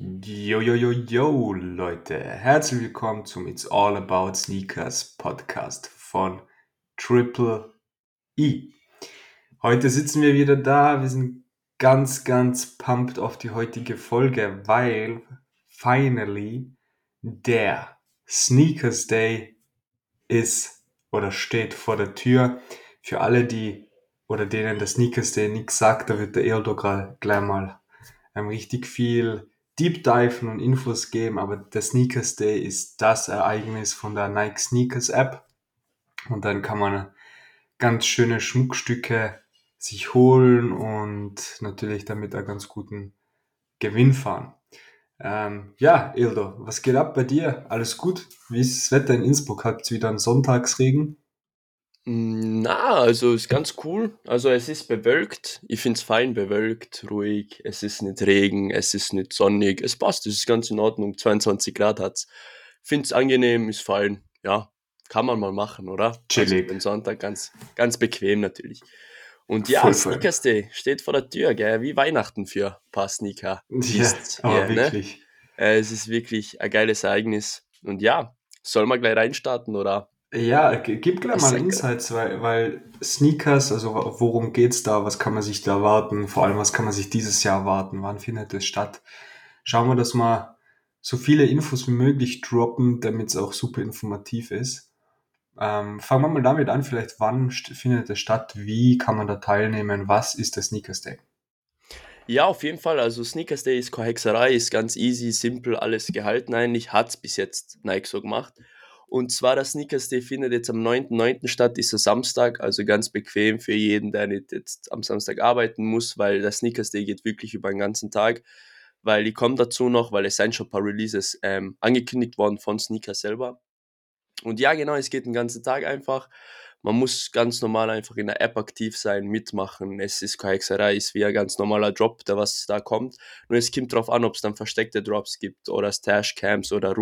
Yo, yo, yo, yo, Leute. Herzlich willkommen zum It's All About Sneakers Podcast von Triple E. Heute sitzen wir wieder da. Wir sind ganz, ganz pumped auf die heutige Folge, weil finally der Sneakers Day ist oder steht vor der Tür. Für alle, die oder denen der Sneakers Day nichts sagt, da wird der Eldo gleich mal ähm, richtig viel Deep Diven und Infos geben, aber der Sneakers Day ist das Ereignis von der Nike Sneakers App. Und dann kann man ganz schöne Schmuckstücke sich holen und natürlich damit einen ganz guten Gewinn fahren. Ähm, ja, Ildo, was geht ab bei dir? Alles gut? Wie ist das Wetter in Innsbruck? Habt ihr wieder einen Sonntagsregen? Na, also ist ganz cool. Also es ist bewölkt. Ich finde es fein bewölkt, ruhig. Es ist nicht Regen, es ist nicht sonnig. Es passt, es ist ganz in Ordnung. 22 Grad hat's. Finde es angenehm, ist fein. Ja, kann man mal machen, oder? Also Chillig. den Sonntag ganz, ganz bequem natürlich. Und ja. Sneakers Day steht vor der Tür, gell? Wie Weihnachten für ein paar Sneaker. Ja, aber hier, ne? wirklich. Äh, es ist wirklich ein geiles Ereignis. Und ja, soll man gleich reinstarten, oder? Ja, gib gleich Ich mal Insights, weil, weil Sneakers, also worum geht's da? Was kann man sich da erwarten? Vor allem, was kann man sich dieses Jahr erwarten? Wann findet es statt? Schauen wir, dass wir so viele Infos wie möglich droppen, damit es auch super informativ ist. Ähm, fangen wir mal damit an, vielleicht wann findet es statt? Wie kann man da teilnehmen? Was ist der Sneakers Day? Ja, auf jeden Fall. Also Sneakers Day ist keine Hexerei, ist ganz easy, simpel, alles gehalten eigentlich. Hat's bis jetzt Nike so gemacht. Und zwar der Sneakers Day findet jetzt am 9.9. statt, ist der Samstag, also ganz bequem für jeden, der nicht jetzt am Samstag arbeiten muss, weil der Sneakers Day geht wirklich über den ganzen Tag. Weil ich komme dazu noch, weil es sind schon ein paar Releases ähm, angekündigt worden von Sneakers selber. Und ja, genau, es geht den ganzen Tag einfach. Man muss ganz normal einfach in der App aktiv sein, mitmachen. Es ist keine Hexerei, es ist wie ein ganz normaler Drop, der was da kommt. Nur es kommt darauf an, ob es dann versteckte Drops gibt oder Stash-Camps oder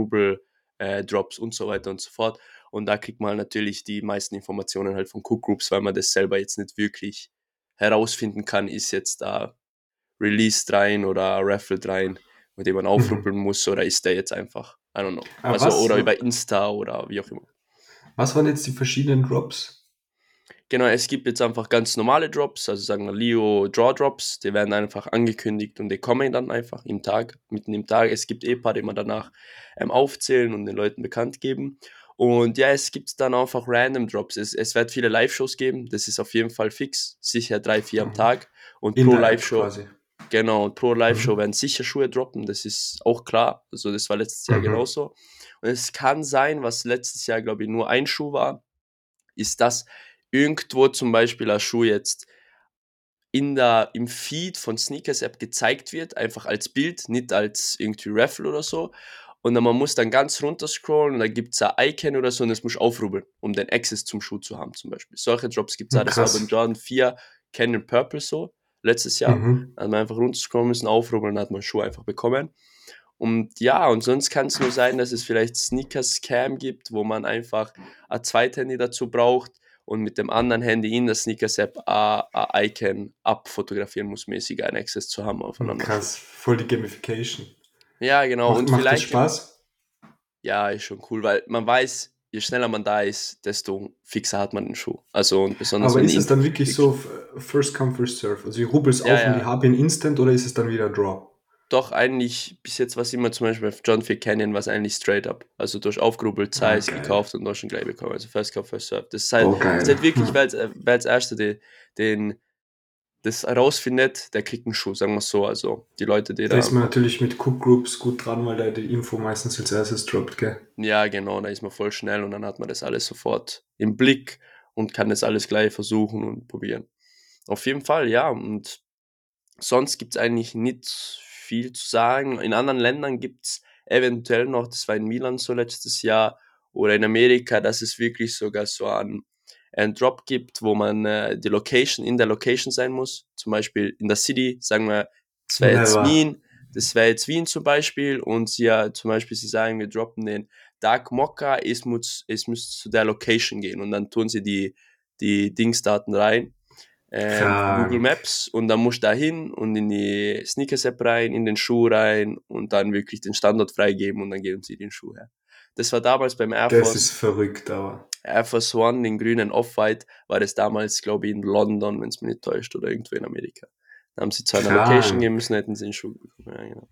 Rubel-Drops und so weiter und so fort. Und da kriegt man natürlich die meisten Informationen halt von Cook Groups, weil man das selber jetzt nicht wirklich herausfinden kann, ist jetzt da Release rein oder Raffle rein, mit dem man aufruppeln muss oder ist der jetzt einfach, I don't know. Aber Also, oder über Insta oder wie auch immer. Was waren jetzt die verschiedenen Drops? Genau, es gibt jetzt einfach ganz normale Drops, also sagen wir Leo Draw Drops, die werden einfach angekündigt und die kommen dann einfach im Tag, mitten im Tag. Es gibt eh ein paar, die man danach ähm, aufzählen und den Leuten bekannt geben. Und ja, es gibt dann einfach random Drops. Es, es wird viele Live-Shows geben, das ist auf jeden Fall fix, sicher drei, vier am Mhm. Tag. Und In pro Live-Show. Genau, und pro Live-Show Mhm. werden sicher Schuhe droppen, das ist auch klar. Also das war letztes Jahr Mhm. genauso. Und es kann sein, was letztes Jahr, glaube ich, nur ein Schuh war, ist, dass irgendwo zum Beispiel ein Schuh jetzt in der, im Feed von Sneakers App gezeigt wird, einfach als Bild, nicht als irgendwie Raffle oder so. Und dann man muss dann ganz runter scrollen und dann gibt es ein Icon oder so und das muss aufrubbeln, um den Access zum Schuh zu haben zum Beispiel. Solche Drops gibt es Ja, auch. Das war beim Jordan 4 Canyon Purple so, letztes Jahr. Mhm. Dann hat man einfach runterscrollen müssen, aufrubbeln, dann hat man Schuhe einfach bekommen. Und ja, und sonst kann es nur sein, dass es vielleicht Sneaker-Scam gibt, wo man einfach ein Zweithandy dazu braucht und mit dem anderen Handy in der Sneakers-App ein Icon abfotografieren muss, mäßig einen Access zu haben aufeinander. Krass, voll die Gamification. Ja, genau. Macht, und macht das vielleicht, Spaß? ja, ist schon cool, weil man weiß, je schneller man da ist, desto fixer hat man den Schuh. Also und besonders Aber ist es dann wirklich so First Come, First Serve? Also ich rubbel es Ja, auf und ja. ich habe ihn instant oder ist es dann wieder Draw? Doch, eigentlich, bis jetzt war es immer zum Beispiel auf John 4 Canyon, was eigentlich straight up. Also durch aufgerubbelt, Size, Ah, geil. gekauft und dann schon gleich bekommen. Also First Come, First Serve. Das ist halt, geil. das ist halt wirklich, wer als, wer als Erster den, den, das herausfindet, der kriegt einen Schuh, sagen wir so. Also die Leute, die Da da. ist man natürlich mit Cook Groups gut dran, weil da die Info meistens als erstes droppt, gell? Ja, genau, da ist man voll schnell und dann hat man das alles sofort im Blick und kann das alles gleich versuchen und probieren. Auf jeden Fall, ja. Und sonst gibt es eigentlich nicht viel zu sagen. In anderen Ländern gibt es eventuell noch, das war in Milan so letztes Jahr, oder in Amerika, dass es wirklich sogar so einen, einen Drop gibt, wo man äh, die Location in der Location sein muss. Zum Beispiel in der City, sagen wir, das wäre jetzt. Wien, das wäre jetzt Wien zum Beispiel und sie ja zum Beispiel, sie sagen, wir droppen den Dark Mokka, es muss, es muss zu der Location gehen und dann tun sie die, die Dingsdaten rein Krank. Google Maps und dann musst du da hin und in die Sneakers-App rein, in den Schuh rein und dann wirklich den Standort freigeben und dann geben sie den Schuh her. Das war damals beim Air Das Force, ist verrückt, aber. Air Force One, den grünen Off-White, war das damals, glaube ich, in London, wenn es mir nicht täuscht, oder irgendwo in Amerika. Da haben sie zu einer. Location geben müssen, hätten sie den Schuh bekommen. Ja, genau.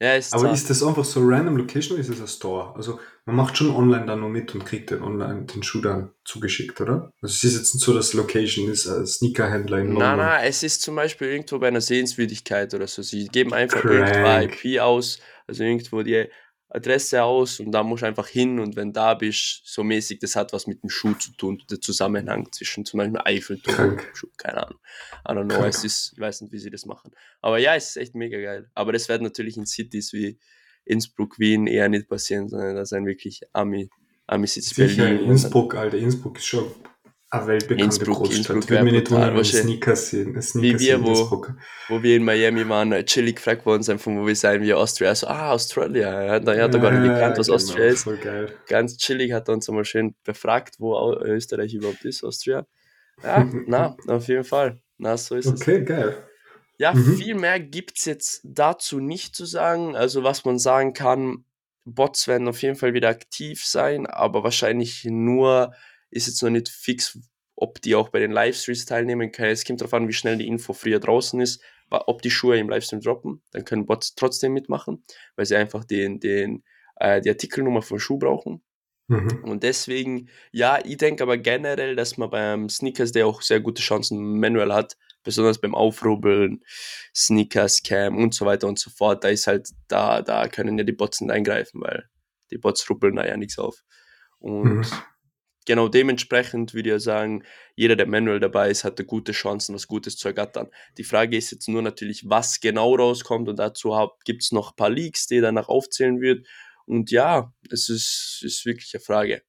Ja, ist Aber ist das einfach so random Location oder ist es ein Store? Also man macht schon online dann nur mit und kriegt den online den Schuh dann zugeschickt, oder? Also es ist jetzt nicht so, dass Location ist ein Sneakerhändler in London. Nein, nein, es ist zum Beispiel irgendwo bei einer Sehenswürdigkeit oder so. Sie geben einfach Crank. irgendwo IP aus, also irgendwo die Adresse aus und da musst du einfach hin und wenn da bist, so mäßig, das hat was mit dem Schuh zu tun, der Zusammenhang zwischen zum Beispiel Eiffelturm und dem Schuh, keine Ahnung. I don't know, es ist, ich weiß nicht, wie sie das machen. Aber ja, es ist echt mega geil. Aber das wird natürlich in Cities wie Innsbruck, Wien eher nicht passieren, sondern das sind wirklich Ami, Ami-Cities, Sicher, Berlin. Innsbruck, Alter. Innsbruck ist schon eine weltbekannte Innsbruck- Großstadt. Innsbruck Würde mich nicht wundern, wenn Sneakers sehen. Sneakers wir, in wo- wo wir in Miami waren, äh, chillig gefragt worden sind, von wo wir sein, wie Austria. So, ah, Australia. Er hat, er hat da gar nicht gekannt, was genau, Austria ist. Ganz chillig hat er uns einmal schön befragt, wo Au- Österreich überhaupt ist, Austria. Ja, na, auf jeden Fall. Na, so ist es. Okay, geil. Ja, Mhm. viel mehr gibt es jetzt dazu nicht zu sagen. Also, was man sagen kann, Bots werden auf jeden Fall wieder aktiv sein, aber wahrscheinlich nur, ist jetzt noch nicht fix, ob die auch bei den Livestreams teilnehmen können. Es kommt darauf an, wie schnell die Info früher draußen ist, ob die Schuhe im Livestream droppen. Dann können Bots trotzdem mitmachen, weil sie einfach den, den, äh, die Artikelnummer vom Schuh brauchen. Mhm. Und deswegen, ja, ich denke aber generell, dass man beim Sneakers Day auch sehr gute Chancen manuell hat, besonders beim Aufrubbeln, Sneakers, Cam und so weiter und so fort. Da ist halt, da, da können ja die Bots nicht eingreifen, weil die Bots rubbeln da ja nichts auf. Und Mhm. Genau dementsprechend würde ich ja sagen, jeder, der manuell dabei ist, hatte gute Chancen, was Gutes zu ergattern. Die Frage ist jetzt nur natürlich, was genau rauskommt und dazu gibt es noch ein paar Leaks, die danach aufzählen wird. Und ja, es ist, ist wirklich eine Frage,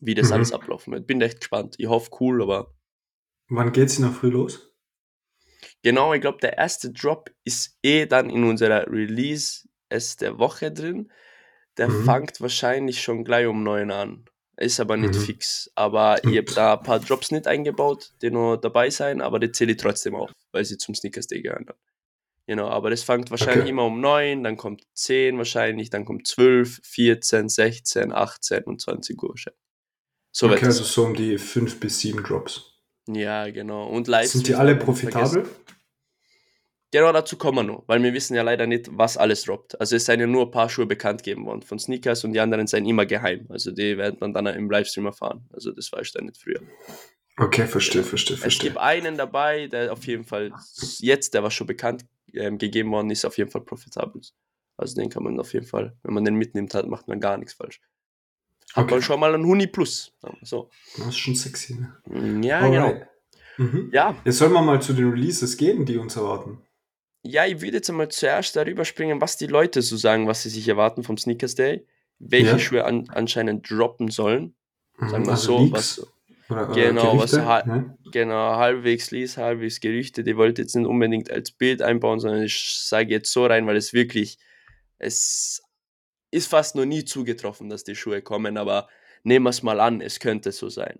wie das Mhm. alles ablaufen wird. Bin echt gespannt. Ich hoffe cool, aber Wann geht's in der Früh los? genau, ich glaube, der erste Drop ist eh dann in unserer Release es der Woche drin. Der Mhm. fängt wahrscheinlich schon gleich um 9 an. Ist aber nicht Mhm. fix. Aber ich habe da ein paar Drops nicht eingebaut, die noch dabei sein, aber die zähle ich trotzdem auf, weil sie zum Sneakers Day gehören. Genau, aber das fängt wahrscheinlich Okay. immer um 9, dann kommt 10 wahrscheinlich, dann kommt 12, 14, 16, 18 und 20 Uhr wahrscheinlich. So okay, also so um die fünf bis sieben Drops. Ja, genau. Und live. Sind die alle profitabel? Genau dazu kommen wir noch, weil wir wissen ja leider nicht, was alles droppt. Also es seien ja nur ein paar Schuhe bekannt gegeben worden von Sneakers und die anderen seien immer geheim. Also die werden man dann im Livestream erfahren. Also das weiß ich dann nicht früher. Okay, verstehe, verstehe, Es verstehe. gibt einen dabei, der auf jeden Fall jetzt, der was schon bekannt ähm, gegeben worden ist, auf jeden Fall profitabel ist. Also den kann man auf jeden Fall, wenn man den mitnimmt, hat, macht man gar nichts falsch. Hat Okay. man schon mal einen Huni plus. So. Das ist schon sexy, ne? Ja, genau. Alright. Mhm. Ja, Jetzt sollen wir mal zu den Releases gehen, die uns erwarten. Ja, ich würde jetzt einmal zuerst darüber springen, was die Leute so sagen, was sie sich erwarten vom Sneakers Day, welche Ja. Schuhe an, anscheinend droppen sollen. Mhm, Sagen wir also so, Leaks was oder, oder genau, was Gerüchte, halt- ne? genau halbwegs liest, halbwegs Gerüchte. Die wollte jetzt nicht unbedingt als Bild einbauen, sondern ich sage jetzt so rein, weil es wirklich, es ist fast noch nie zugetroffen, dass die Schuhe kommen, aber nehmen wir es mal an, es könnte so sein.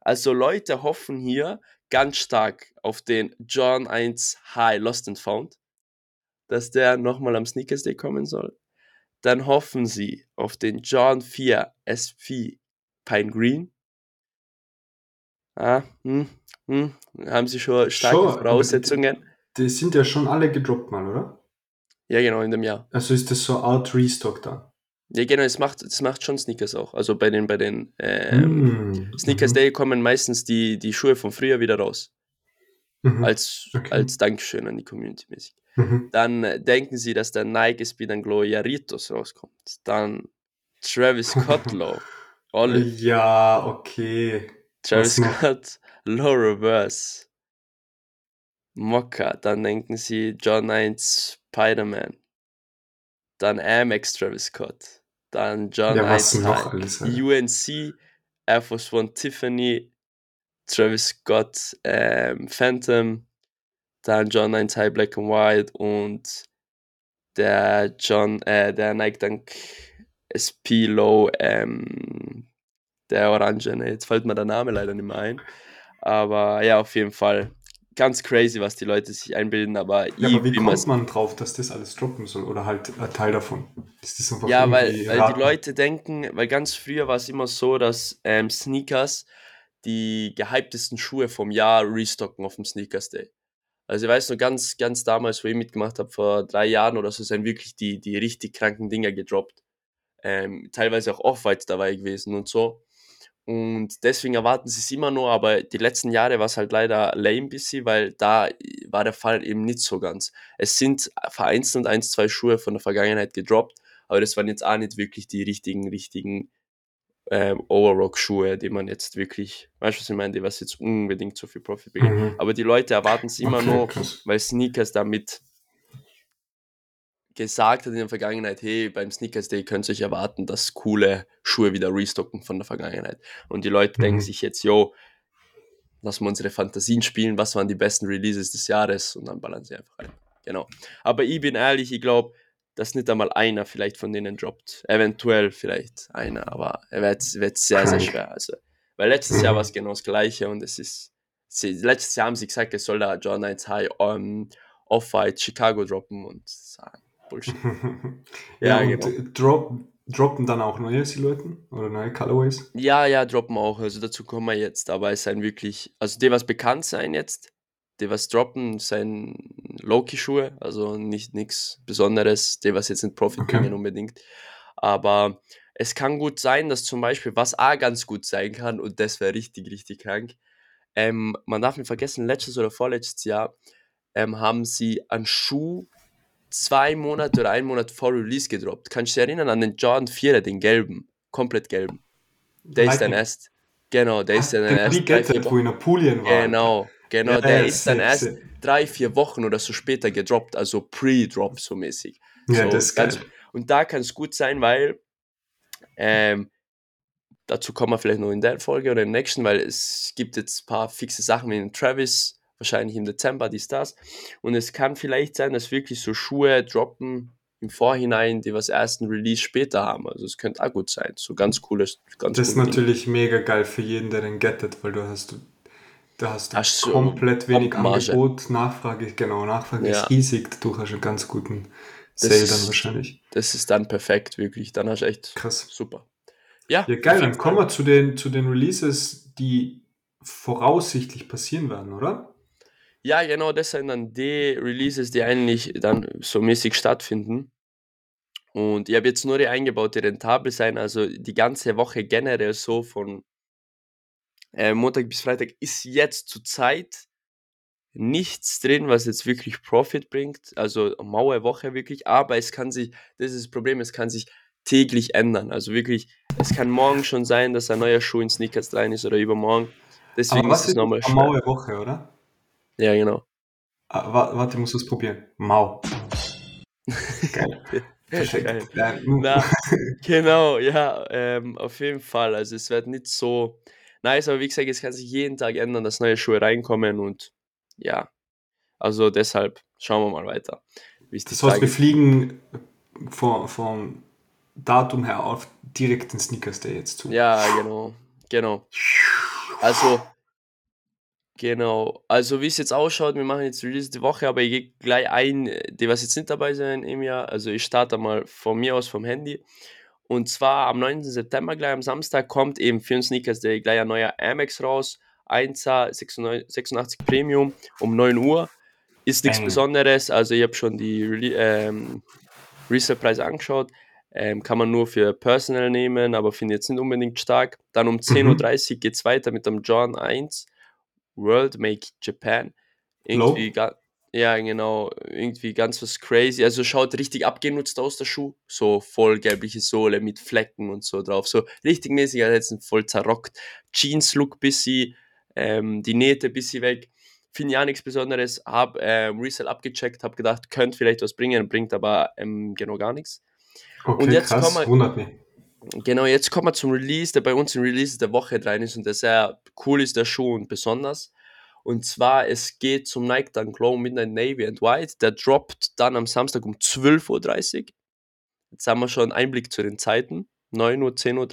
Also Leute hoffen hier ganz stark auf den John 1 High Lost and Found, dass der nochmal am Sneakers Day kommen soll. Dann hoffen sie auf den John 4 SP Pine Green. Ah, hm, hm, haben sie schon starke Schon, Voraussetzungen? Die sind ja schon alle gedroppt mal, oder? Ja, genau, in dem Jahr. Also ist das so Art Restock dann? Ja, genau, es macht, es macht schon Sneakers auch. Also bei den, bei den ähm, Mm, Sneakers mhm, Day kommen meistens die, die Schuhe von früher wieder raus. mhm, Als, Okay. als Dankeschön an die Community mäßig. mhm. Dann äh, denken sie, dass der Nike Speed and Glow Yaritos rauskommt. Dann Travis Scott Low. Olive. Ja, okay. Travis was? Scott Low Reverse. Mokka. Dann denken sie John 1 Spider-Man. Dann Amex Travis Scott. Dann John Ja, was 1 noch High. alles? Alter? UNC, Air Force One Tiffany, Travis Scott ähm, Phantom, dann John 1 High Black and White und der John, äh, der Nike Dunk SP Low, ähm, der Orangene, jetzt fällt mir der Name leider nicht mehr ein. Aber ja, auf jeden Fall ganz crazy, was die Leute sich einbilden, aber, Ja, aber wie kommt man drauf, dass das alles droppen soll? Oder halt ein Teil davon? Ist das einfach Ja, weil, weil die? Leute denken, weil ganz früher war es immer so, dass ähm, Sneakers die gehyptesten Schuhe vom Jahr restocken auf dem Sneakers Day. Also ich weiß nur ganz, ganz damals, wo ich mitgemacht habe, vor drei Jahren oder so, sind wirklich die, die richtig kranken Dinger gedroppt. Ähm, teilweise auch Off-White dabei gewesen und so. Und deswegen erwarten sie es immer nur, aber die letzten Jahre war es halt leider lame bisschen, weil da war der Fall eben nicht so ganz. Es sind vereinzelt eins, zwei Schuhe von der Vergangenheit gedroppt, aber das waren jetzt auch nicht wirklich die richtigen, richtigen ähm, Overrock-Schuhe, die man jetzt wirklich, weißt du, was ich meine, die was jetzt unbedingt so viel Profit bringen. Mhm. Aber die Leute erwarten es immer Okay, nur, krass. weil Sneakers damit gesagt hat in der Vergangenheit, hey, beim Sneakers Day könnt ihr euch erwarten, dass coole Schuhe wieder restocken von der Vergangenheit. Und die Leute denken Mhm. sich jetzt, yo, lassen wir unsere Fantasien spielen, was waren die besten Releases des Jahres und dann ballern sie einfach rein. Genau. Aber ich bin ehrlich, ich glaube, dass nicht einmal einer vielleicht von denen droppt. Eventuell vielleicht einer, aber er wird, wird sehr, sehr schwer. Also, weil letztes Jahr Mhm. war es genau das Gleiche und es ist, sie, letztes Jahr haben sie gesagt, es soll da John 1 High um, Off-White Chicago droppen und ah, Bullshit. ja, Ja, genau. drop, droppen dann auch neue Silhouetten oder neue Colorways? Ja, ja, droppen auch. Also dazu kommen wir jetzt. Aber es sind wirklich, also die, was bekannt sein jetzt, die, was droppen, sind Loki-Schuhe. Also nicht nichts Besonderes, die, was jetzt nicht Profit Okay. bringen unbedingt. Aber es kann gut sein, dass zum Beispiel, was auch ganz gut sein kann, und das wäre richtig, richtig krank, ähm, man darf nicht vergessen, letztes oder vorletztes Jahr ähm, haben sie einen Schuh zwei Monate oder einen Monat vor Release gedroppt. Kannst du dich erinnern an den Jordan 4, den gelben, komplett gelben? Der ist dann Lightning. erst, genau, der ist dann den erst vier Regetted, wo in Apulien war. Genau, genau, Ja, der ist dann erst drei, vier Wochen oder so später gedroppt, also Pre-Drop so mäßig. Ja, So das ist ganz, und da kann es gut sein, weil ähm, dazu kommen wir vielleicht noch in der Folge oder im nächsten, weil es gibt jetzt ein paar fixe Sachen wie den Travis, wahrscheinlich im Dezember, dies, das. Und es kann vielleicht sein, dass wirklich so Schuhe droppen im Vorhinein, die was ersten Release später haben. Also es könnte auch gut sein. So ganz cooles, ganz Das ist natürlich mega geil für jeden, der den gettet, weil du hast, da hast du Hast du komplett wenig Top-Marge. Angebot, Nachfrage, genau, Nachfrage Ja. ist riesig, dadurch hast du einen ganz guten Das Sale ist- dann wahrscheinlich. Das ist dann perfekt, wirklich. Dann hast du echt Krass. super. Ja, Ja, geil, dann kommen wir zu den, zu den Releases, die voraussichtlich passieren werden, oder? Ja, genau, das sind dann die Releases, die eigentlich dann so mäßig stattfinden. Und ich habe jetzt nur die eingebaut, die rentabel sein. Also die ganze Woche generell so von äh, Montag bis Freitag ist jetzt zur Zeit nichts drin, was jetzt wirklich Profit bringt. Also eine maue Woche wirklich. Aber es kann sich, das ist das Problem, es kann sich täglich ändern. Also wirklich, es kann morgen schon sein, dass ein neuer Schuh in Sneakers rein ist oder übermorgen. Deswegen ist es nochmal schwer. maue Woche, oder? Ja, genau. Ah, wa- warte, ich muss das probieren. Mau. Geil. Geil. Ja, Na, genau, ja, ähm, auf jeden Fall. Also es wird nicht so nice, aber wie gesagt, es kann sich jeden Tag ändern, dass neue Schuhe reinkommen und ja, also deshalb schauen wir mal weiter. es Das heißt, Tage- wir fliegen vom, vom Datum her auf direkt den Sneakers Day jetzt zu. Ja, genau, genau. Also, genau. Also, wie es jetzt ausschaut, wir machen jetzt Release die Woche, aber ich gehe gleich ein, die was jetzt nicht dabei sind im Jahr. Also, ich starte mal von mir aus vom Handy. Und zwar am 9. September, gleich am Samstag, kommt eben für den Sneakers Day gleich ein neuer Amex raus. 1er 96 86 Premium um 9 Uhr. Ist nichts. Besonderes. Also, ich habe schon die Rele- ähm, Resale-Preise angeschaut. Ähm, kann man nur für Personal nehmen, aber finde jetzt nicht unbedingt stark. Dann um 10.30 Uhr geht es weiter mit dem John 1 World Make Japan. Irgendwie Low? ga, ja, genau, irgendwie ganz was crazy. Also schaut richtig abgenutzt aus, der Schuh. So voll gelbliche Sohle mit Flecken und so drauf. So richtig mäßig, als jetzt voll zerrockt. Jeans-Look bisschen, ähm, die Nähte bisschen weg. Finde ich auch nichts Besonderes. Hab ähm, Resale abgecheckt, hab gedacht, könnte vielleicht was bringen, bringt aber ähm, genau gar nichts. Okay, Und jetzt krass, kommen wir- wundert mich. Genau, jetzt kommen wir zum Release, der bei uns im Release der Woche drin ist und der sehr cool ist, der Schuh und besonders. Und zwar, es geht zum Nike Dunk Glow Midnight Navy and White. Der droppt dann am Samstag um 12.30 Uhr. Jetzt haben wir schon einen Einblick zu den Zeiten. 9 Uhr, 10.30 Uhr,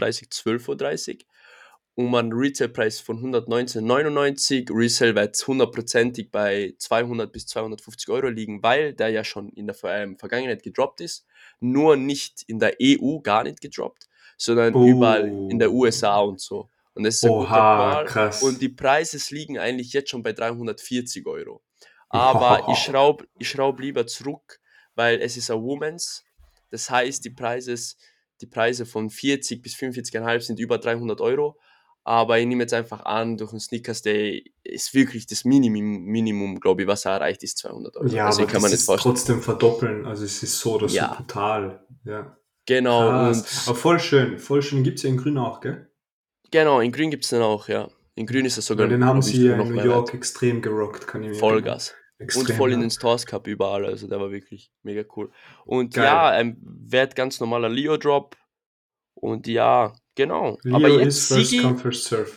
12.30 Uhr. um einen Retailpreis von 119,99, Resale-Wert hundertprozentig bei 200 bis 250 Euro liegen, weil der ja schon in der ähm, Vergangenheit gedroppt ist, nur nicht in der EU gar nicht gedroppt, sondern Oh. überall in der USA und so. Und das ist ein guter Oha, Call. krass. Und die Preise liegen eigentlich jetzt schon bei 340 Euro. Aber ich Wow. schraube ich schraub lieber zurück, weil es ist ein Women's. Das heißt, die Preise, die Preise von 40 bis 45,5 sind über 300 Euro. Aber ich nehme jetzt einfach an, durch den Sneakers Day ist wirklich das Minimum, Minimum glaube ich, was er erreicht, ist 200 Euro. Ja, also aber ich kann das nicht ist trotzdem verdoppeln. Also es ist so so Ja. brutal. Ja. Genau, Krass. und Aber voll schön. Voll schön. Gibt es ja in Grün auch, gell? genau, in Grün gibt es den auch, ja. In Grün ist es sogar Weil den haben sie ja noch in New York wert. extrem gerockt, kann ich mir Vollgas. erinnern. Und Extrem, voll in den Stores gehabt, überall. Also der war wirklich mega cool. Und Geil. ja, ein Wert ganz normaler Leo-Drop. Und ja, genau. Leo aber jetzt first Sigi, come, first serve.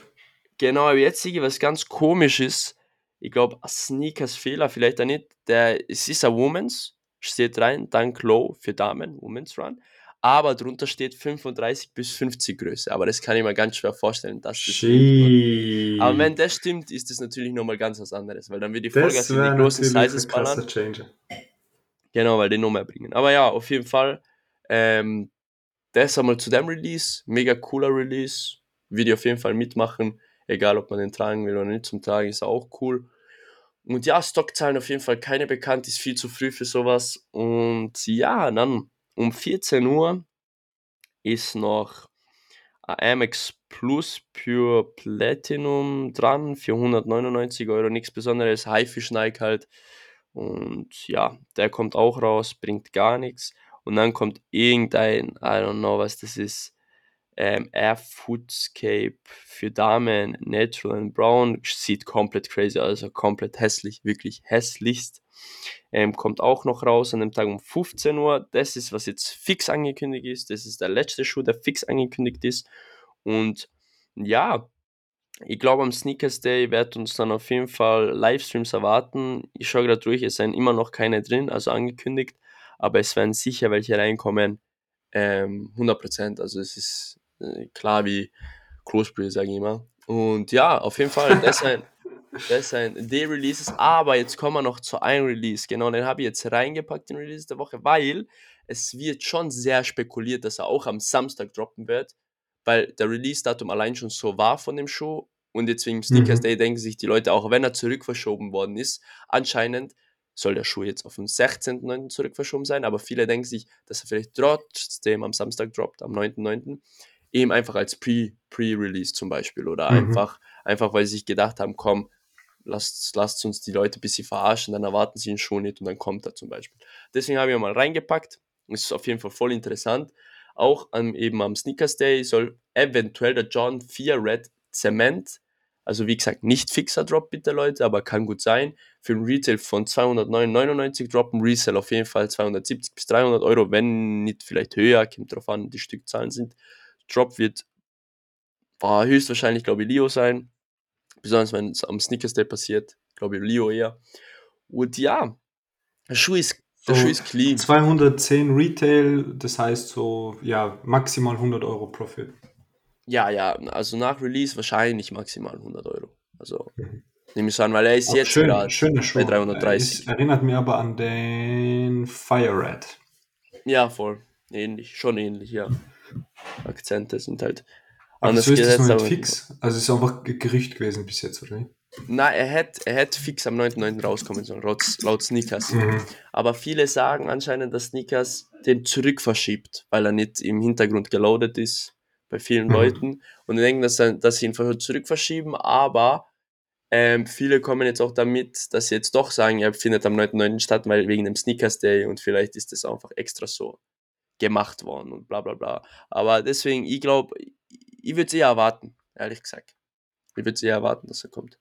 genau, aber jetzt Sigi, was ganz komisch ist, ich glaube, Sneakers Fehler vielleicht auch nicht. Der, es ist ein Women's, steht rein, dank Low für Damen, Women's Run. Aber drunter steht 35 bis 50 Größe. Aber das kann ich mir ganz schwer vorstellen, dass das stimmt. Aber wenn das stimmt, ist das natürlich nochmal ganz was anderes, weil dann wird die Vollgas das in die großen Sizes ballern. Genau, weil die noch mehr bringen. Aber ja, auf jeden Fall, ähm, das einmal zu dem Release. Mega cooler Release. Würde ich auf jeden Fall mitmachen. Egal, ob man den tragen will oder nicht. Zum Tragen ist er auch cool. Und ja, Stockzahlen auf jeden Fall keine bekannt. Ist viel zu früh für sowas. Und ja, dann um 14 Uhr ist noch Amex Plus Pure Platinum dran für 199 Euro. Nichts Besonderes. Haifisch Nike halt. Und ja, der kommt auch raus, bringt gar nichts. Und dann kommt irgendein, I don't know, was das ist, ähm, Air Foodscape für Damen, Natural and Brown. Sieht komplett crazy aus, also komplett hässlich, wirklich hässlichst. Ähm, kommt auch noch raus an dem Tag um 15 Uhr. Das ist, was jetzt fix angekündigt ist. Das ist der letzte Schuh, der fix angekündigt ist. Und ja, ich glaube, am Sneakers Day wird uns dann auf jeden Fall Livestreams erwarten. Ich schaue gerade durch, es sind immer noch keine drin, also angekündigt, aber es werden sicher welche reinkommen. Ähm, 100%, also es ist klar wie Closebury, sage ich immer. Und ja, auf jeden Fall, das sind, das sind die Releases, aber jetzt kommen wir noch zu einem Release. Genau, den habe ich jetzt reingepackt, den Release der Woche, weil es wird schon sehr spekuliert, dass er auch am Samstag droppen wird weil der Release-Datum allein schon so war von dem Schuh und jetzt wegen Sneakers Mhm. Day denken sich die Leute, auch wenn er zurückverschoben worden ist, anscheinend soll der Schuh jetzt auf den 16.09. zurückverschoben sein, aber viele denken sich, dass er vielleicht trotzdem am Samstag droppt, am 9.09., eben einfach als Pre- Pre-Release zum Beispiel oder Mhm. einfach, einfach weil sie sich gedacht haben, komm, lasst, lasst uns die Leute ein bisschen verarschen, dann erwarten sie ihn schon nicht und dann kommt er zum Beispiel. Deswegen habe ich mal reingepackt, ist auf jeden Fall voll interessant. Auch am, eben am Sneakers Day soll eventuell der John 4 Red Cement, also wie gesagt, nicht fixer Drop bitte Leute, aber kann gut sein, für einen Retail von 209,99 droppen, Resell auf jeden Fall 270 bis 300 Euro, wenn nicht vielleicht höher, kommt drauf an, die Stückzahlen sind. Drop wird war höchstwahrscheinlich, glaube ich, Leo sein, besonders wenn es am Sneakers Day passiert, glaube ich, Leo eher. Und ja, der Schuh ist, der So Schuh ist clean. 210 Retail, das heißt so, ja, maximal 100 Euro Profit. Ja, ja, also nach Release wahrscheinlich maximal 100 Euro. Also Mhm. nehme ich an, weil er ist Auch jetzt schön, gerade bei 330. Es erinnert mich aber an den Fire Red. Ja, voll. Ähnlich, schon ähnlich, ja. Akzente sind halt Aber anders so ist das noch nicht fix. Also es ist einfach Ge- Gerücht gewesen bis jetzt, oder? nicht? Nein, er hätte er hätt fix am 9.9. rauskommen sollen, laut, laut Sneakers. Mhm. Aber viele sagen anscheinend, dass Sneakers den zurück verschiebt, weil er nicht im Hintergrund geloadet ist bei vielen Mhm. Leuten. Und denken, dass, er, dass sie ihn zurück verschieben, aber ähm, viele kommen jetzt auch damit, dass sie jetzt doch sagen, er findet am 9.9. statt, weil wegen dem Sneakers Day und vielleicht ist das einfach extra so gemacht worden und bla bla bla. Aber deswegen, ich glaube, ich würde es eher erwarten, ehrlich gesagt. Ich würde es eher erwarten, dass er kommt.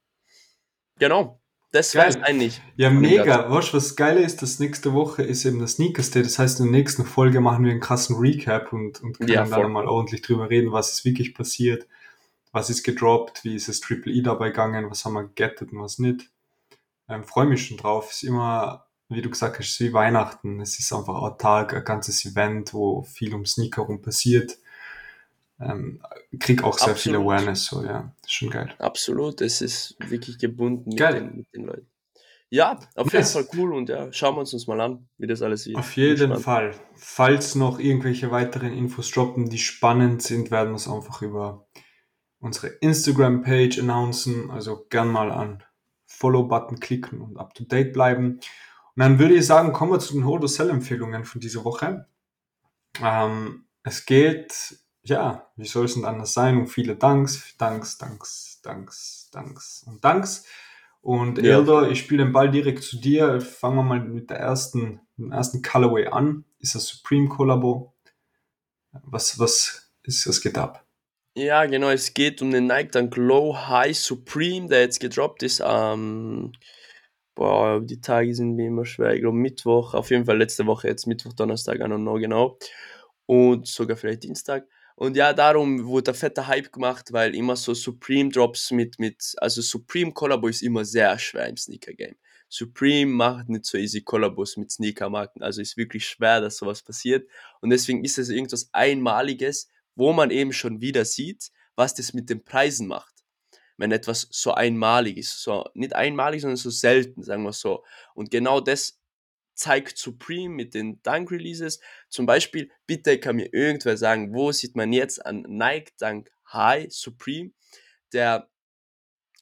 Genau, das wäre es eigentlich. Ja, mega. Weißt du, was geil ist? Das nächste Woche ist eben der Sneakers Day. Das heißt, in der nächsten Folge machen wir einen krassen Recap und, und können Ja, dann voll. mal ordentlich drüber reden, was ist wirklich passiert, was ist gedroppt, wie ist das Triple E dabei gegangen, was haben wir gegettet und was nicht. Ähm, Freue mich schon drauf. Ist immer, wie du gesagt hast, ist wie Weihnachten. Es ist einfach ein Tag, ein ganzes Event, wo viel um Sneaker rum passiert. ähm, krieg auch sehr viel Absolut. Awareness, so, ja, ist schon geil. Absolut, es ist wirklich gebunden mit den, mit den Leuten. Ja, auf jeden. Fall cool und ja, schauen wir uns uns mal an, wie das alles wird. Auf jeden. Fall. Falls noch irgendwelche weiteren Infos droppen, die spannend sind, werden wir es einfach über unsere Instagram-Page announcen. Also gern mal an Follow-Button klicken und up to date bleiben. Und dann würde ich sagen, kommen wir zu den Hold-or-Sell-Empfehlungen von dieser Woche. Ähm, es geht, ja, wie soll es denn anders sein, um viele Danks, Danks, Danks, Danks, Danks und Danks. Und Ja. Elder, ich spiele den Ball direkt zu dir. Fangen wir mal mit der ersten, dem ersten Colorway an. Ist das Supreme Collabo? Was, was ist, was geht ab? Ja, genau, es geht um den Nike Dunk Low High Supreme, der jetzt gedroppt ist am, boah, die Tage sind mir immer schwer, ich glaube Mittwoch, auf jeden Fall letzte Woche, jetzt Mittwoch, Donnerstag, I don't know genau, und sogar vielleicht Dienstag. Und ja, darum wurde der fette Hype gemacht, weil immer so Supreme Drops mit, mit, also Supreme Collabo ist immer sehr schwer im Sneaker Game. Supreme macht nicht so easy Collabos mit Sneakermarken, also ist wirklich schwer, dass sowas passiert. Und deswegen ist es irgendwas Einmaliges, wo man eben schon wieder sieht, was das mit den Preisen macht. Wenn etwas so einmalig ist, so nicht einmalig, sondern so selten, sagen wir so. Und genau das zeigt Supreme mit den Dunk Releases. Zum Beispiel, bitte kann mir irgendwer sagen, wo sieht man jetzt an Nike Dunk High Supreme, der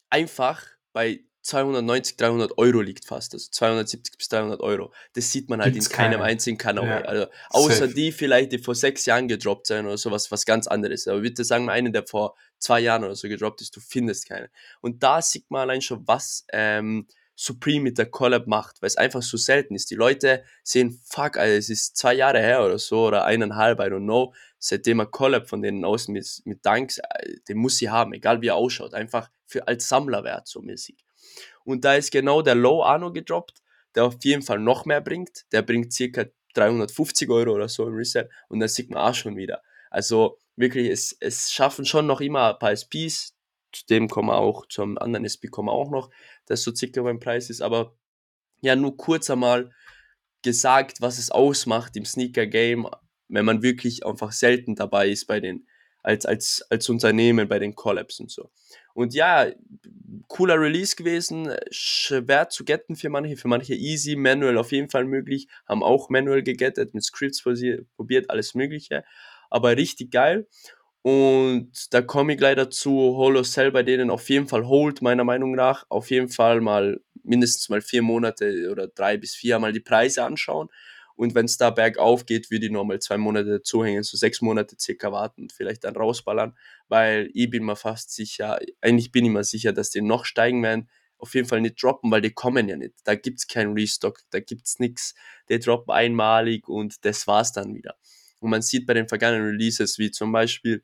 einfach bei 290, 300 Euro liegt fast, also 270 bis 300 Euro. Das sieht man halt Gibt's in keinem keine. einzigen Kanal. Ja, Also, außer safe. die vielleicht, die vor sechs Jahren gedroppt sind oder sowas, was ganz anderes. Aber bitte sagen wir einen, der vor zwei Jahren oder so gedroppt ist, du findest keinen. Und da sieht man allein schon, was ähm, Supreme mit der Collab macht, weil es einfach so selten ist. Die Leute sehen, fuck, Alter, es ist zwei Jahre her oder so oder eineinhalb, I don't know, seitdem er Collab von denen außen mit, mit Dunks, äh, den muss sie haben, egal wie er ausschaut, einfach für als Sammlerwert so mäßig. Und da ist genau der Low Anno gedroppt, der auf jeden Fall noch mehr bringt. Der bringt circa 350 Euro oder so im Reset und dann sieht man auch schon wieder. Also wirklich, es, es schaffen schon noch immer ein paar SPs, zu dem kommen wir auch, zum anderen SP kommen wir auch noch, das so circa beim Preis ist, aber ja, nur kurz einmal gesagt, was es ausmacht im Sneaker-Game, wenn man wirklich einfach selten dabei ist bei den, als, als, als Unternehmen bei den Collabs und so. Und ja, cooler Release gewesen, schwer zu getten für manche, für manche easy, manual auf jeden Fall möglich, haben auch manual gegettet, mit Scripts probiert, alles mögliche, aber richtig geil. Und da komme ich gleich dazu, Holo Cell bei denen auf jeden Fall holt, meiner Meinung nach, auf jeden Fall mal mindestens mal vier Monate oder drei bis vier mal die Preise anschauen. Und wenn es da bergauf geht, würde ich nochmal zwei Monate dazuhängen, so sechs Monate circa warten und vielleicht dann rausballern, weil ich bin mir fast sicher, eigentlich bin ich mir sicher, dass die noch steigen werden. Auf jeden Fall nicht droppen, weil die kommen ja nicht. Da gibt es keinen Restock, da gibt es nichts. Die droppen einmalig und das war's dann wieder. Und man sieht bei den vergangenen Releases, wie zum Beispiel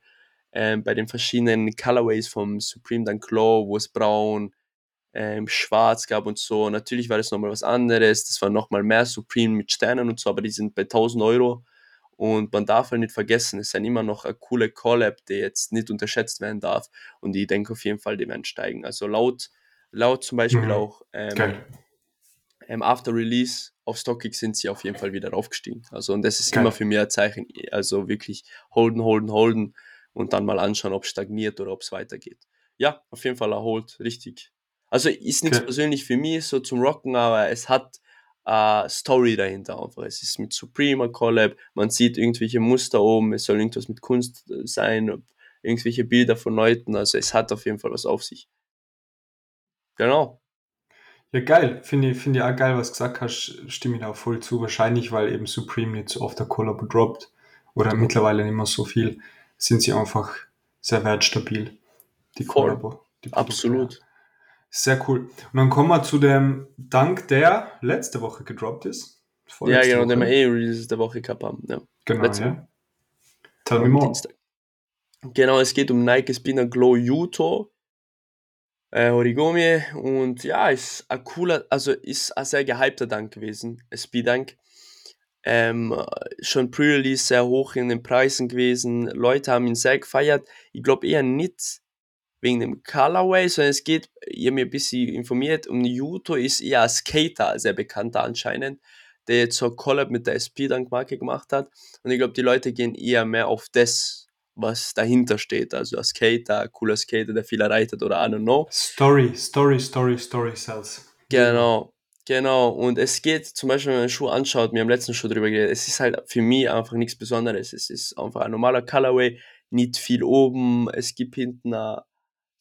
ähm, bei den verschiedenen Colorways vom Supreme Dunk Low, wo es braun, ähm, schwarz gab und so. Natürlich war das nochmal was anderes. Das war nochmal mehr Supreme mit Sternen und so, aber die sind bei 1000 Euro. Und man darf halt nicht vergessen, es sind immer noch eine coole Collab, die jetzt nicht unterschätzt werden darf. Und ich denke auf jeden Fall, die werden steigen. Also laut, laut zum Beispiel Mhm. auch ähm, ähm, After Release auf StockX sind sie auf jeden Fall wieder raufgestiegen. Also und das ist Geil. immer für mich ein Zeichen. Also wirklich holden, holden, holden und dann mal anschauen, ob es stagniert oder ob es weitergeht. Ja, auf jeden Fall erholt, richtig. Also ist nichts Geil. persönlich für mich so zum Rocken, aber es hat äh, Story dahinter einfach. Es ist mit Supreme ein Collab, man sieht irgendwelche Muster oben, es soll irgendwas mit Kunst äh, sein, irgendwelche Bilder von Leuten, also es hat auf jeden Fall was auf sich. Genau. Ja, geil. Finde ich, finde ich auch geil, was du gesagt hast. Stimme ich da auch voll zu. Wahrscheinlich, weil eben Supreme nicht so oft der Collabo droppt oder Genau. mittlerweile nicht mehr so viel, sind sie einfach sehr wertstabil. Die Produkte. Absolut. Sehr cool. Und dann kommen wir zu dem Dank, der letzte Woche gedroppt ist. Ja, genau, den wir Woche. eh Releases der Woche gehabt haben. Ja. Genau, letzte ja. Tell me more. Dienstag. Genau, es geht um Nike Spinner Glow Yuto äh, Origami und ja, ist ein cooler, also ist ein sehr gehypter Dank gewesen, SB Dank. Ähm, äh, schon Pre-Release sehr hoch in den Preisen gewesen. Leute haben ihn sehr gefeiert. Ich glaube eher nicht wegen dem Colorway, sondern es geht, ich habe mich ein bisschen informiert, um Yuto ist eher ein Skater, sehr bekannter anscheinend, der jetzt so Collab mit der SP Dunk Marke gemacht hat. Und ich glaube, die Leute gehen eher mehr auf das was dahinter steht. Also ein Skater, ein cooler Skater, der viel reitet oder I don't know. Story, Story, Story, Story sells. Genau, genau. Und es geht zum Beispiel, wenn man einen Schuh anschaut, wir haben letztens schon drüber geredet, es ist halt für mich einfach nichts Besonderes. Es ist einfach ein normaler Colorway, nicht viel oben, es gibt hinten ein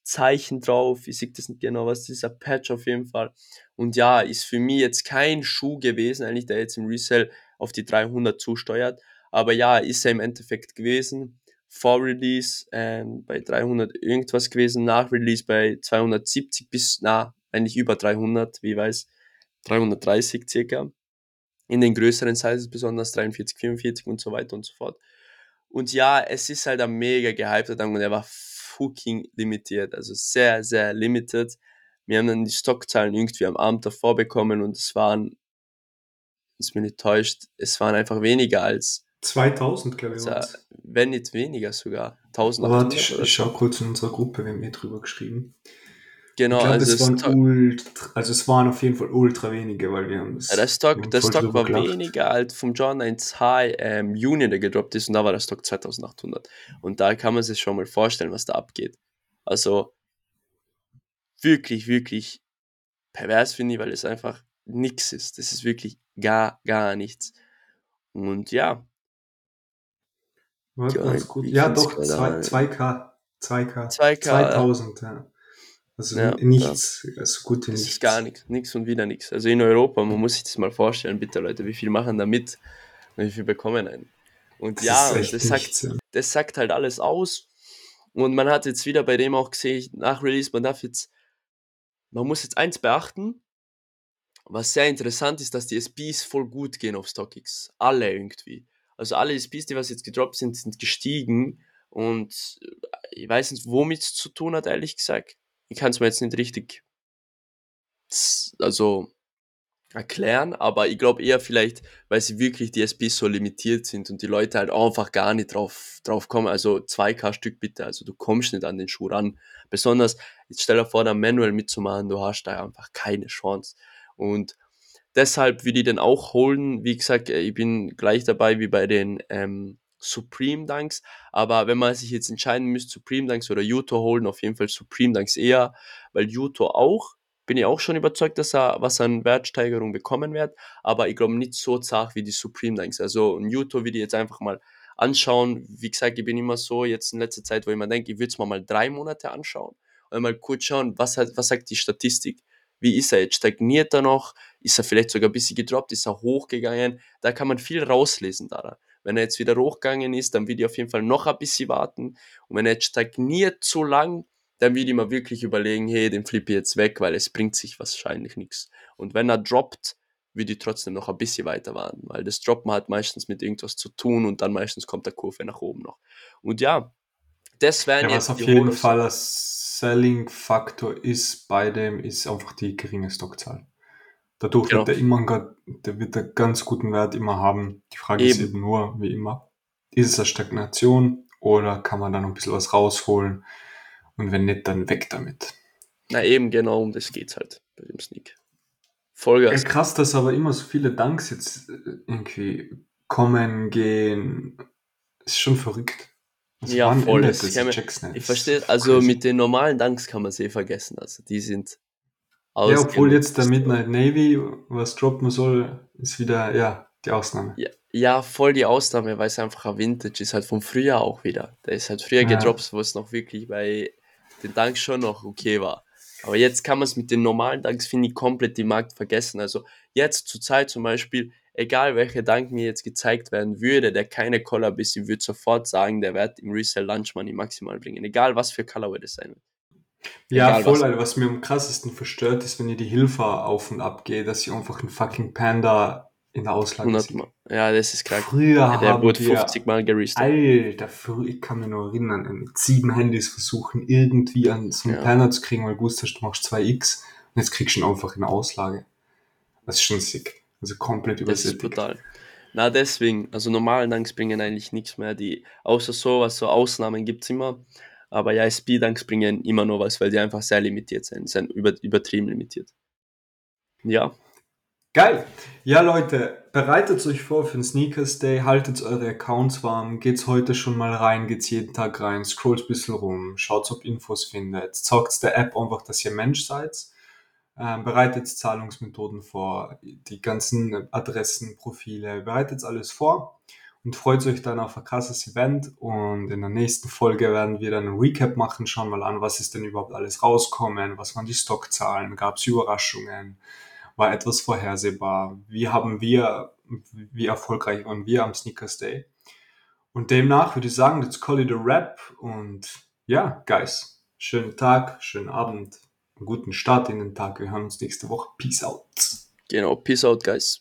Zeichen drauf, ich sehe das nicht genau, was das ist, ein Patch auf jeden Fall. Und ja, ist für mich jetzt kein Schuh gewesen, eigentlich, der jetzt im Resell auf die 300 zusteuert. Aber ja, ist er im Endeffekt gewesen. Vor Release ähm, bei 300 irgendwas gewesen, nach Release bei 270 bis, na, eigentlich über 300, wie ich weiß, 330 circa. In den größeren Sizes besonders 43, 44 und so weiter und so fort. Und ja, es ist halt ein mega gehypter Dank und er war fucking limitiert, also sehr, sehr limited. Wir haben dann die Stockzahlen irgendwie am Abend davor bekommen und es waren, ist mir nicht täuscht, es waren einfach weniger als 2000, glaube ich. also, wenn nicht weniger sogar. 1000 Aber warte, ich, ich schau kurz in unserer Gruppe, wir haben eh drüber geschrieben. Genau, ich glaube, also es waren Stock, ultra, also es waren auf jeden Fall ultra wenige, weil wir haben das. der Stock, der Stock war gelacht. weniger als vom John 1 High ähm, Union, der gedroppt ist, und da war der Stock 2800. Und da kann man sich schon mal vorstellen, was da abgeht. Also wirklich, wirklich pervers finde ich, weil es einfach nichts ist. Das ist wirklich gar, gar nichts. Und ja, War Ja, ganz gut. Ja, doch, gerade zwei- ein- 2K. 2K. 2K, 2000, ja. Also Ja, nichts, so gut wie das nichts. ist gar nichts. Nichts und wieder nichts. Also in Europa, man muss sich das mal vorstellen, bitte Leute, wie viel machen da mit und wie viel bekommen einen. Und Das ja, das sagt, ja. das sagt halt alles aus. Und man hat jetzt wieder bei dem auch gesehen, nach Release, man darf jetzt, man muss jetzt eins beachten, was sehr interessant ist, dass die SPs voll gut gehen auf StockX. Alle irgendwie. Also alle SPs, die was jetzt gedroppt sind, sind gestiegen. Und äh, ich weiß nicht, womit es zu tun hat, ehrlich gesagt. Ich kann es mir jetzt nicht richtig also erklären, aber ich glaube eher vielleicht, weil sie wirklich die SPs so limitiert sind und die Leute halt einfach gar nicht drauf, drauf kommen. Also 2K Stück bitte, also du kommst nicht an den Schuh ran. Besonders, jetzt stell dir vor, da manuell mitzumachen, du hast da einfach keine Chance. Und deshalb will ich den auch holen. Wie gesagt, äh, ich bin gleich dabei wie bei den ähm, Supreme Dunks. Aber wenn man sich jetzt entscheiden müsste, Supreme Dunks oder Yuto holen, auf jeden Fall Supreme Dunks eher, weil Yuto auch, bin ich auch schon überzeugt, dass er was an Wertsteigerung bekommen wird. Aber ich glaube nicht so zart wie die Supreme Dunks. Also ein Yuto will ich jetzt einfach mal anschauen. Wie gesagt, ich bin immer so jetzt in letzter Zeit, wo ich mir denke, ich würde es mal mal drei Monate anschauen und mal kurz schauen, was, hat, was sagt die Statistik. Wie ist er jetzt? Stagniert er noch? Ist er vielleicht sogar ein bisschen gedroppt? Ist er hochgegangen? Da kann man viel rauslesen daran. Wenn er jetzt wieder hochgegangen ist, dann will ich auf jeden Fall noch ein bisschen warten. Und wenn er jetzt stagniert so lang, dann will ich mir wirklich überlegen, hey, den flippe ich jetzt weg, weil es bringt sich wahrscheinlich nichts. Und wenn er droppt, würde ich trotzdem noch ein bisschen weiter warten, weil das Droppen hat meistens mit irgendwas zu tun und dann meistens kommt der Kurve nach oben noch. Und ja, das wären Ja, jetzt was auf jeden. Fall ein Selling-Faktor ist bei dem, ist einfach die geringe Stockzahl. Dadurch Genau. wird er immer, ga- der wird einen ganz guten Wert immer haben. Die Frage ist Eben. eben nur, wie immer, ist es eine Stagnation oder kann man da noch ein bisschen was rausholen? Und wenn nicht, dann weg damit. Na eben, genau, um das geht's halt bei dem Sneak. Ja, Vollgas. krass, dass aber immer so viele Danks jetzt äh, irgendwie kommen, gehen. Ist schon verrückt. Also Ja, wann voll, das das? Ich. Ich Das verstehe, also crazy. mit den normalen Dunks kann man sie eh vergessen. Also die sind Ja, obwohl jetzt der. Midnight Navy, was droppen soll, ist wieder, ja, die Ausnahme. Ja, ja, voll die Ausnahme, weil es einfach ein Vintage ist, halt vom Frühjahr auch wieder. Der ist halt früher Ja. gedroppt, wo es noch wirklich bei den Dunks schon noch okay war. Aber jetzt kann man es mit den normalen Dunks, finde ich, komplett die Markt vergessen. Also jetzt zur Zeit zum Beispiel, egal welcher Dunk mir jetzt gezeigt werden würde, der keine Collab ist, ich würde sofort sagen, der wird im Resell Lunch Money maximal bringen. Egal was für Colorway das sein wird. Ja, Egal voll, was. Alter. Was mir am krassesten verstört ist, wenn ihr die Hilfe auf und ab geht, dass ich einfach einen fucking Panda in der Auslage 100 sehe. Mal. Ja, das ist krank. Früher Der haben wurde wir, 50 Mal gerestockt. Alter, früher, ich kann mich noch erinnern, mit sieben Handys versuchen, irgendwie an so einen Ja. Panda zu kriegen, weil du wusstest, du machst 2x und jetzt kriegst du ihn einfach in der Auslage. Das ist schon sick. Also komplett Das ist übersättigt. brutal. Na, deswegen, also normalen Dunks bringen eigentlich nichts mehr. Die, außer sowas, so Ausnahmen gibt es immer. Aber ja, SP-Dunks bringen immer nur was, weil die einfach sehr limitiert sind. Sind über, übertrieben limitiert. Ja, Geil. Ja, Leute, bereitet euch vor für den Sneakers Day, haltet eure Accounts warm, geht's heute schon mal rein, geht's jeden Tag rein, scrollt ein bisschen rum, schaut, ob Infos findet, zockt der App einfach, dass ihr Mensch seid, ähm, bereitet Zahlungsmethoden vor, die ganzen Adressen, Profile, bereitet alles vor und freut euch dann auf ein krasses Event und in der nächsten Folge werden wir dann ein Recap machen, schauen mal an, was ist denn überhaupt alles rauskommen, was waren die Stockzahlen, gab's Überraschungen, war etwas vorhersehbar, wie haben wir, wie erfolgreich waren wir am Sneakers Day. Und demnach würde ich sagen, let's call it a rap und ja, guys, schönen Tag, schönen Abend, einen guten Start in den Tag. Wir hören uns nächste Woche. Peace out. Genau, peace out, guys.